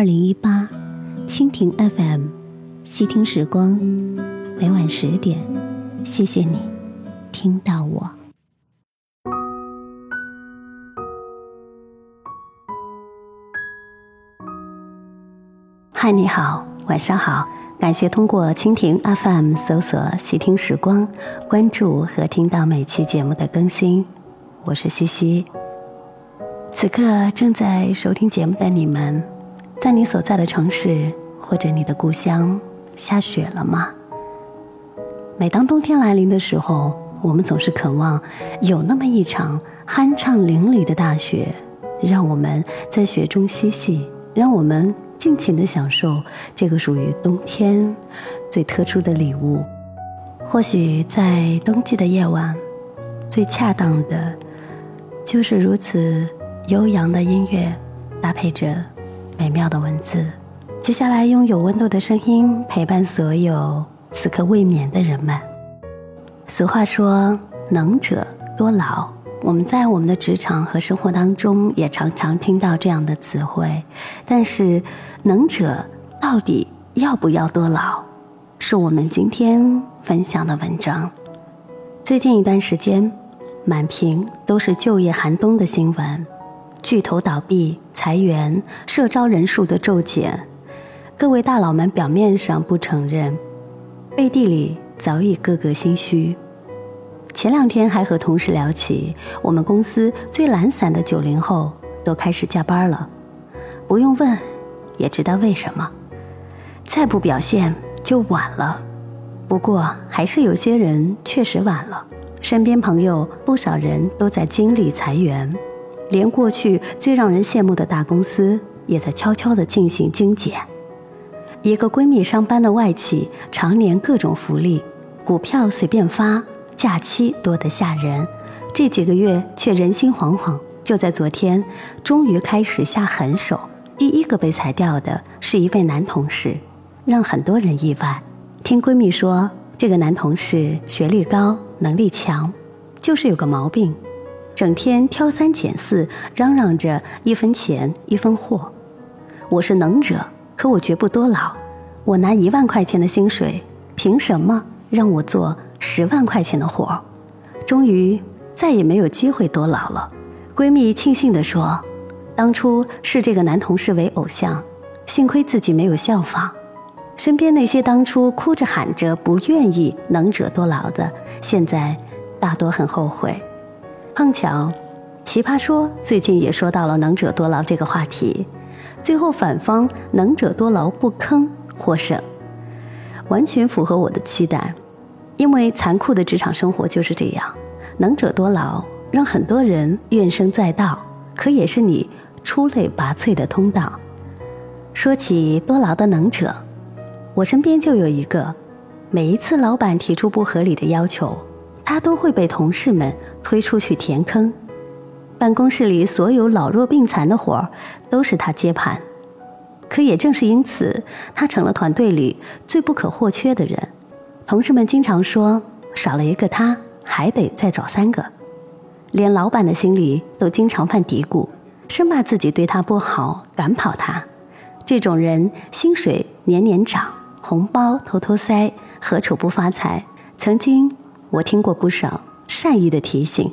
二零一八，蜻蜓 FM，细听时光，每晚十点，谢谢你听到我。嗨，你好，晚上好，感谢通过蜻蜓 FM 搜索“细听时光”，关注和听到每期节目的更新。我是西西，此刻正在收听节目的你们。在你所在的城市或者你的故乡，下雪了吗？每当冬天来临的时候，我们总是渴望有那么一场酣畅淋漓的大雪，让我们在雪中嬉戏，让我们尽情的享受这个属于冬天最特殊的礼物。或许在冬季的夜晚，最恰当的，就是如此悠扬的音乐，搭配着。美妙的文字，接下来用有温度的声音陪伴所有此刻未眠的人们。俗话说“能者多劳”，我们在我们的职场和生活当中也常常听到这样的词汇。但是，能者到底要不要多劳，是我们今天分享的文章。最近一段时间，满屏都是就业寒冬的新闻。巨头倒闭、裁员、社招人数的骤减，各位大佬们表面上不承认，背地里早已个个心虚。前两天还和同事聊起，我们公司最懒散的九零后都开始加班了，不用问，也知道为什么。再不表现就晚了。不过还是有些人确实晚了，身边朋友不少人都在经历裁员。连过去最让人羡慕的大公司也在悄悄地进行精简。一个闺蜜上班的外企，常年各种福利，股票随便发，假期多得吓人。这几个月却人心惶惶。就在昨天，终于开始下狠手。第一个被裁掉的是一位男同事，让很多人意外。听闺蜜说，这个男同事学历高，能力强，就是有个毛病。整天挑三拣四，嚷嚷着一分钱一分货。我是能者，可我绝不多劳。我拿一万块钱的薪水，凭什么让我做十万块钱的活？终于再也没有机会多劳了。闺蜜庆幸地说：“当初视这个男同事为偶像，幸亏自己没有效仿。身边那些当初哭着喊着不愿意能者多劳的，现在大多很后悔。”碰巧，奇葩说最近也说到了“能者多劳”这个话题，最后反方“能者多劳不坑”获胜，完全符合我的期待。因为残酷的职场生活就是这样，“能者多劳”让很多人怨声载道，可也是你出类拔萃的通道。说起多劳的能者，我身边就有一个，每一次老板提出不合理的要求。他都会被同事们推出去填坑，办公室里所有老弱病残的活儿都是他接盘。可也正是因此，他成了团队里最不可或缺的人。同事们经常说，少了一个他，还得再找三个。连老板的心里都经常犯嘀咕，生怕自己对他不好，赶跑他。这种人，薪水年年涨，红包偷偷塞，何愁不发财？曾经。我听过不少善意的提醒，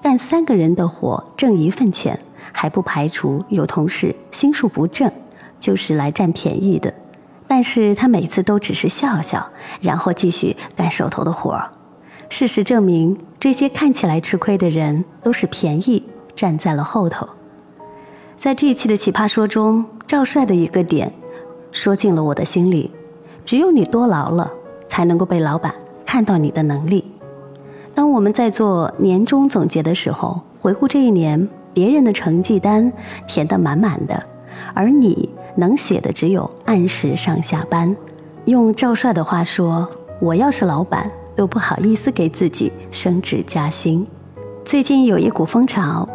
干三个人的活挣一份钱，还不排除有同事心术不正，就是来占便宜的。但是他每次都只是笑笑，然后继续干手头的活儿。事实证明，这些看起来吃亏的人都是便宜站在了后头。在这一期的奇葩说中，赵帅的一个点说进了我的心里：只有你多劳了，才能够被老板。看到你的能力。当我们在做年终总结的时候，回顾这一年别人的成绩单填得满满的，而你能写的只有按时上下班。用赵帅的话说：“我要是老板，都不好意思给自己升职加薪。”最近有一股风潮，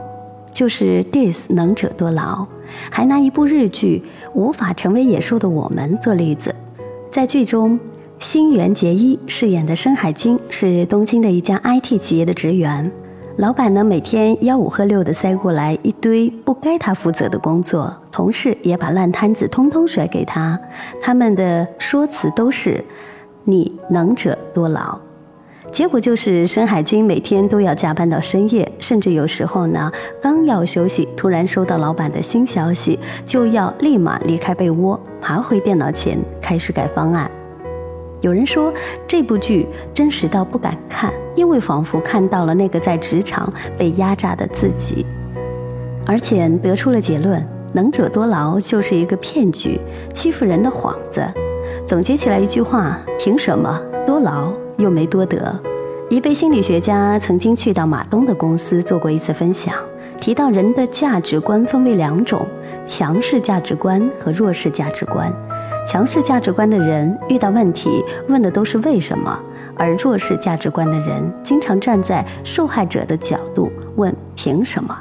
就是 “dis 能者多劳”，还拿一部日剧《无法成为野兽的我们》做例子。在剧中，新垣结衣饰演的深海晶是东京的一家 IT 企业的职员。老板呢，每天吆五喝六的塞过来一堆不该他负责的工作，同事也把烂摊子通通甩给他。他们的说辞都是“你能者多劳”，结果就是深海鲸每天都要加班到深夜，甚至有时候呢，刚要休息，突然收到老板的新消息，就要立马离开被窝，爬回电脑前开始改方案。有人说这部剧真实到不敢看，因为仿佛看到了那个在职场被压榨的自己，而且得出了结论：能者多劳就是一个骗局，欺负人的幌子。总结起来一句话：凭什么多劳又没多得？一位心理学家曾经去到马东的公司做过一次分享，提到人的价值观分为两种：强势价值观和弱势价值观。强势价值观的人遇到问题问的都是为什么，而弱势价值观的人经常站在受害者的角度问凭什么。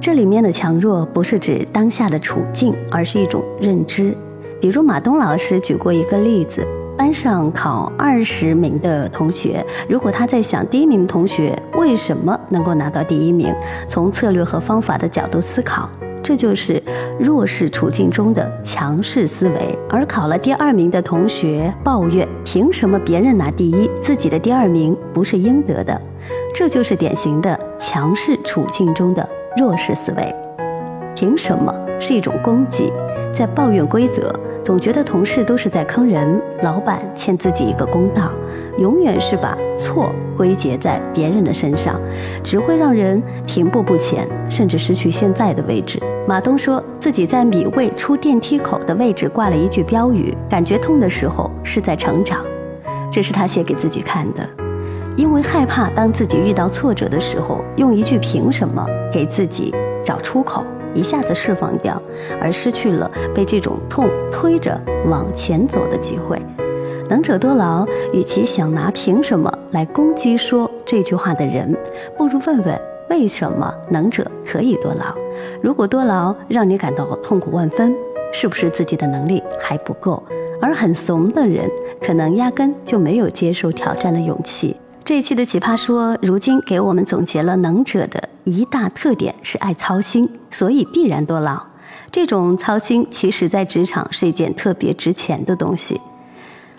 这里面的强弱不是指当下的处境，而是一种认知。比如马东老师举过一个例子：班上考二十名的同学，如果他在想第一名同学为什么能够拿到第一名，从策略和方法的角度思考。这就是弱势处境中的强势思维，而考了第二名的同学抱怨：凭什么别人拿第一，自己的第二名不是应得的？这就是典型的强势处境中的弱势思维。凭什么是一种攻击，在抱怨规则。总觉得同事都是在坑人，老板欠自己一个公道，永远是把错归结在别人的身上，只会让人停步不前，甚至失去现在的位置。马东说自己在米味出电梯口的位置挂了一句标语：“感觉痛的时候是在成长。”这是他写给自己看的，因为害怕当自己遇到挫折的时候，用一句“凭什么”给自己找出口。一下子释放掉，而失去了被这种痛推着往前走的机会。能者多劳，与其想拿凭什么来攻击说这句话的人，不如问问为什么能者可以多劳。如果多劳让你感到痛苦万分，是不是自己的能力还不够？而很怂的人，可能压根就没有接受挑战的勇气。这一期的奇葩说，如今给我们总结了能者的一大特点是爱操心，所以必然多劳。这种操心，其实在职场是一件特别值钱的东西。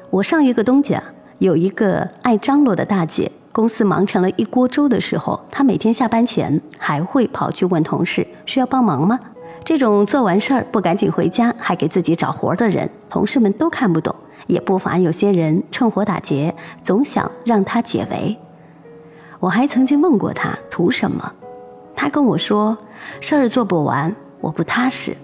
我上一个东家有一个爱张罗的大姐，公司忙成了一锅粥的时候，她每天下班前还会跑去问同事需要帮忙吗？这种做完事儿不赶紧回家，还给自己找活的人，同事们都看不懂。也不乏有些人趁火打劫，总想让他解围。我还曾经问过他图什么，他跟我说事儿做不完，我不踏实。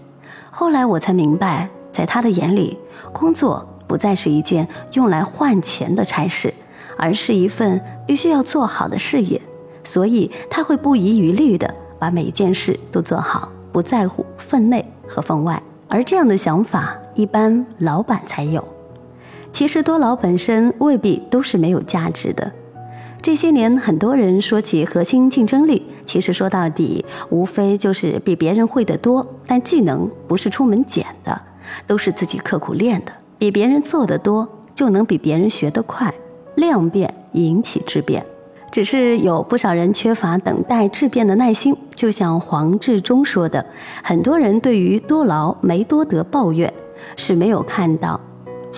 后来我才明白，在他的眼里，工作不再是一件用来换钱的差事，而是一份必须要做好的事业。所以他会不遗余力地把每一件事都做好，不在乎分内和分外。而这样的想法，一般老板才有。其实多劳本身未必都是没有价值的。这些年，很多人说起核心竞争力，其实说到底，无非就是比别人会得多。但技能不是出门捡的，都是自己刻苦练的。比别人做得多，就能比别人学得快。量变引起质变，只是有不少人缺乏等待质变的耐心。就像黄志忠说的，很多人对于多劳没多得抱怨，是没有看到。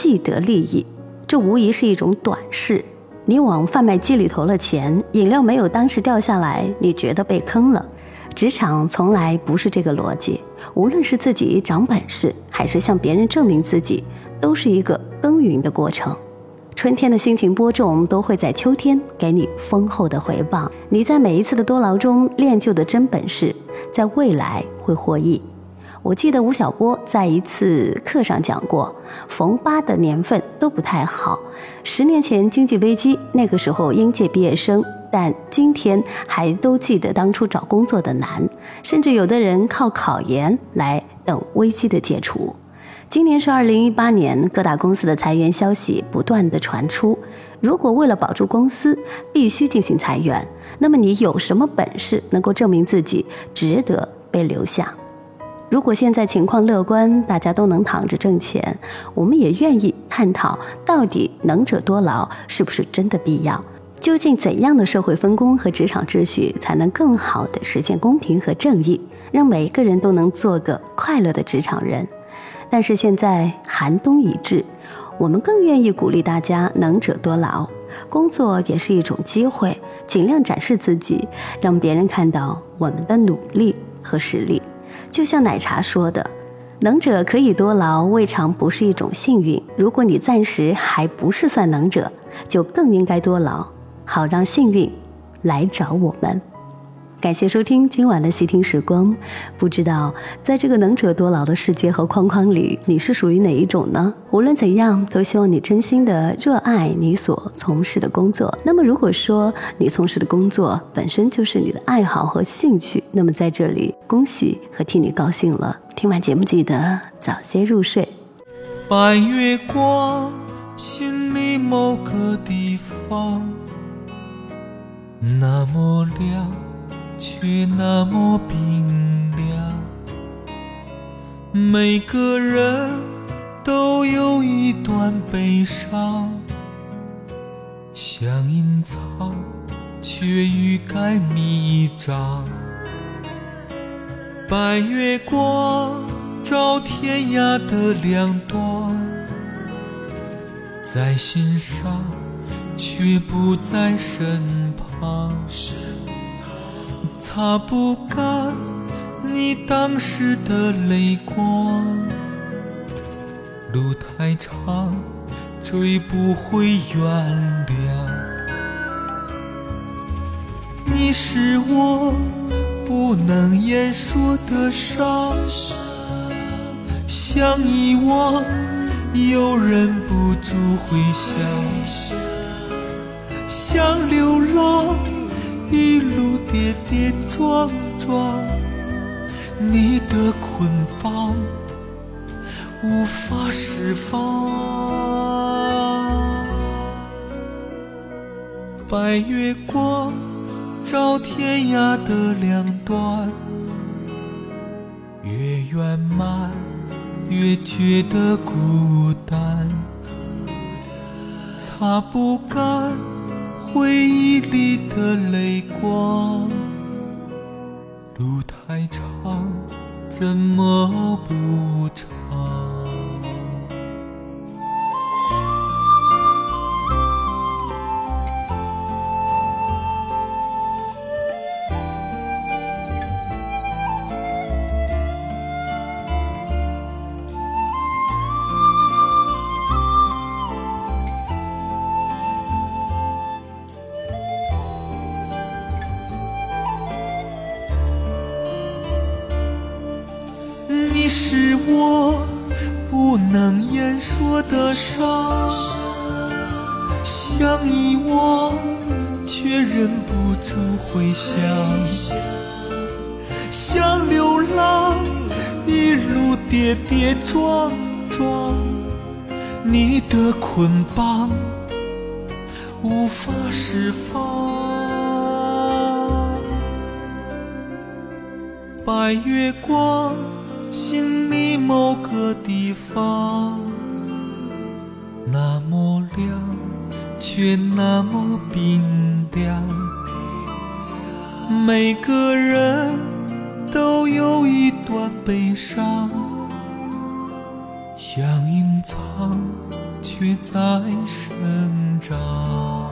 既得利益，这无疑是一种短视。你往贩卖机里投了钱，饮料没有当时掉下来，你觉得被坑了。职场从来不是这个逻辑，无论是自己长本事，还是向别人证明自己，都是一个耕耘的过程。春天的辛勤播种，都会在秋天给你丰厚的回报。你在每一次的多劳中练就的真本事，在未来会获益。我记得吴晓波在一次课上讲过，逢八的年份都不太好。十年前经济危机，那个时候应届毕业生，但今天还都记得当初找工作的难，甚至有的人靠考研来。等危机的解除。今年是二零一八年，各大公司的裁员消息不断的传出。如果为了保住公司必须进行裁员，那么你有什么本事能够证明自己值得被留下？如果现在情况乐观，大家都能躺着挣钱，我们也愿意探讨到底能者多劳是不是真的必要？究竟怎样的社会分工和职场秩序才能更好的实现公平和正义，让每一个人都能做个快乐的职场人？但是现在寒冬已至，我们更愿意鼓励大家能者多劳，工作也是一种机会，尽量展示自己，让别人看到我们的努力和实力。就像奶茶说的：“能者可以多劳，未尝不是一种幸运。如果你暂时还不是算能者，就更应该多劳，好让幸运来找我们。”感谢收听今晚的细听时光。不知道在这个能者多劳的世界和框框里，你是属于哪一种呢？无论怎样，都希望你真心的热爱你所从事的工作。那么，如果说你从事的工作本身就是你的爱好和兴趣，那么在这里恭喜和替你高兴了。听完节目记得早些入睡。白月光，心里某个地方那么亮。却那么冰凉。每个人都有一段悲伤，想隐藏，却欲盖弥彰。白月光照天涯的两端，在心上，却不在身旁。擦不干你当时的泪光，路太长，追不回原谅。你是我不能言说的伤，想遗忘又忍不住回想，想留。跌跌撞撞，你的捆绑无法释放。白月光照天涯的两端，越圆满越觉得孤单，擦不干。回忆里的泪光，路太长，怎么不长？不能言说的伤，想遗忘却忍不住回想，想流浪一路跌跌撞撞，你的捆绑无法释放。白月光。心某个地方，那么亮，却那么冰凉。每个人都有一段悲伤，想隐藏，却在生长。